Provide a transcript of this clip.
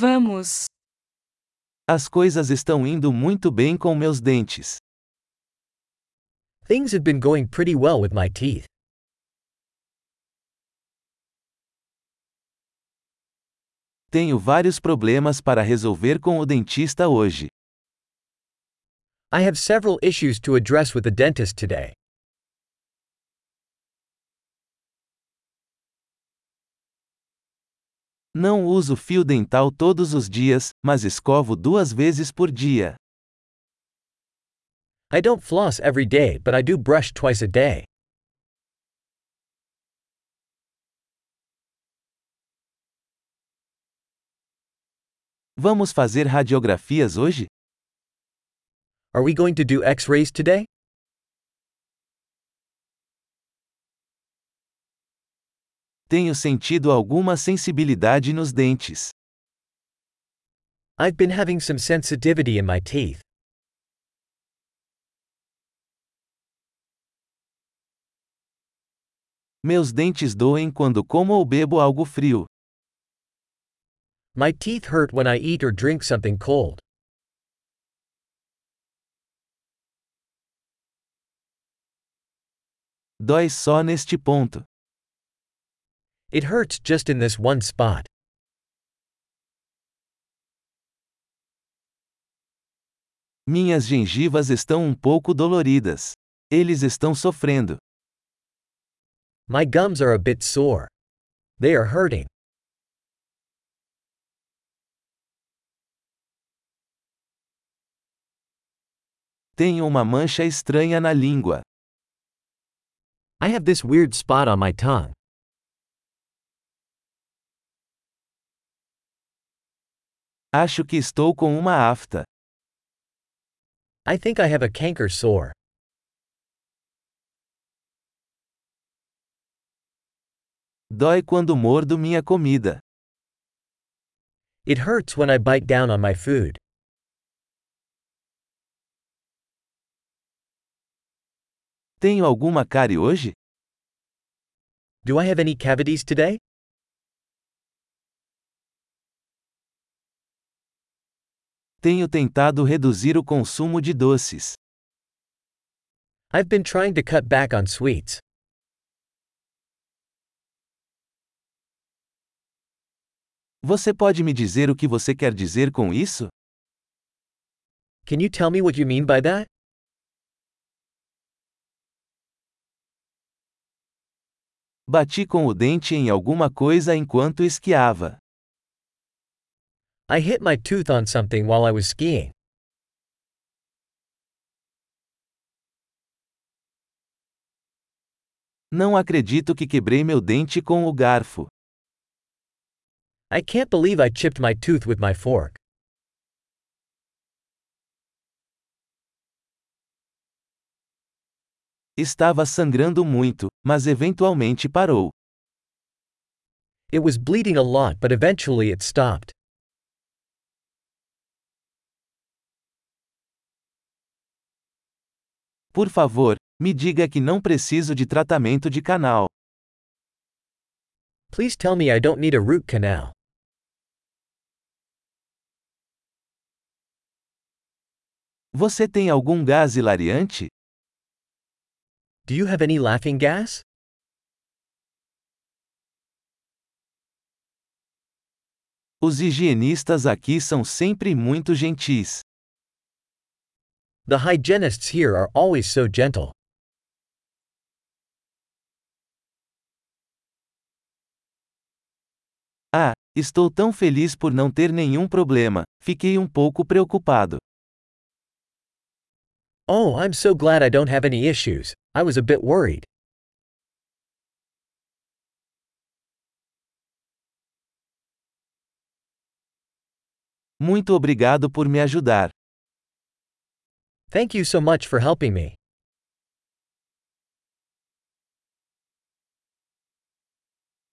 Vamos. As coisas estão indo muito bem com meus dentes. Things have been going pretty well with my teeth. Tenho vários problemas para resolver com o dentista hoje. I have several issues to address with the dentist today. Não uso fio dental todos os dias, mas escovo duas vezes por dia. I don't floss every day, but I do brush twice a day. Vamos fazer radiografias hoje? Are we going to do x rays today? Tenho sentido alguma sensibilidade nos dentes. I've been having some sensitivity in my teeth. Meus dentes doem quando como ou bebo algo frio. My teeth hurt when I eat or drink something cold. Dói só neste ponto. It hurts just in this one spot. Minhas gengivas estão um pouco doloridas. Eles estão sofrendo. My gums are a bit sore. They are hurting. Tenho uma mancha estranha na língua. I have this weird spot on my tongue. Acho que estou com uma afta. I think I have a canker sore. Dói quando mordo minha comida. It hurts when I bite down on my food. Tenho alguma cárie hoje? Do I have any cavities today? Tenho tentado reduzir o consumo de doces. I've been trying to cut back on sweets. Você pode me dizer o que você quer dizer com isso? Can you tell me what you mean by that? Bati com o dente em alguma coisa enquanto esquiava. I hit my tooth on something while I was skiing. Não acredito que quebrei meu dente com o garfo. I can't believe I chipped my tooth with my fork. Estava sangrando muito, mas eventualmente parou. It was bleeding a lot, but eventually it stopped. Por favor, me diga que não preciso de tratamento de canal. Please tell me I don't need a root canal. Você tem algum gás hilariante? Do you have any laughing gas? Os higienistas aqui são sempre muito gentis. The hygienists here are always so gentle. Ah, estou tão feliz por não ter nenhum problema, fiquei um pouco preocupado. Oh, I'm so glad I don't have any issues. I was a bit worried. Muito obrigado por me ajudar. Thank you so much for helping me.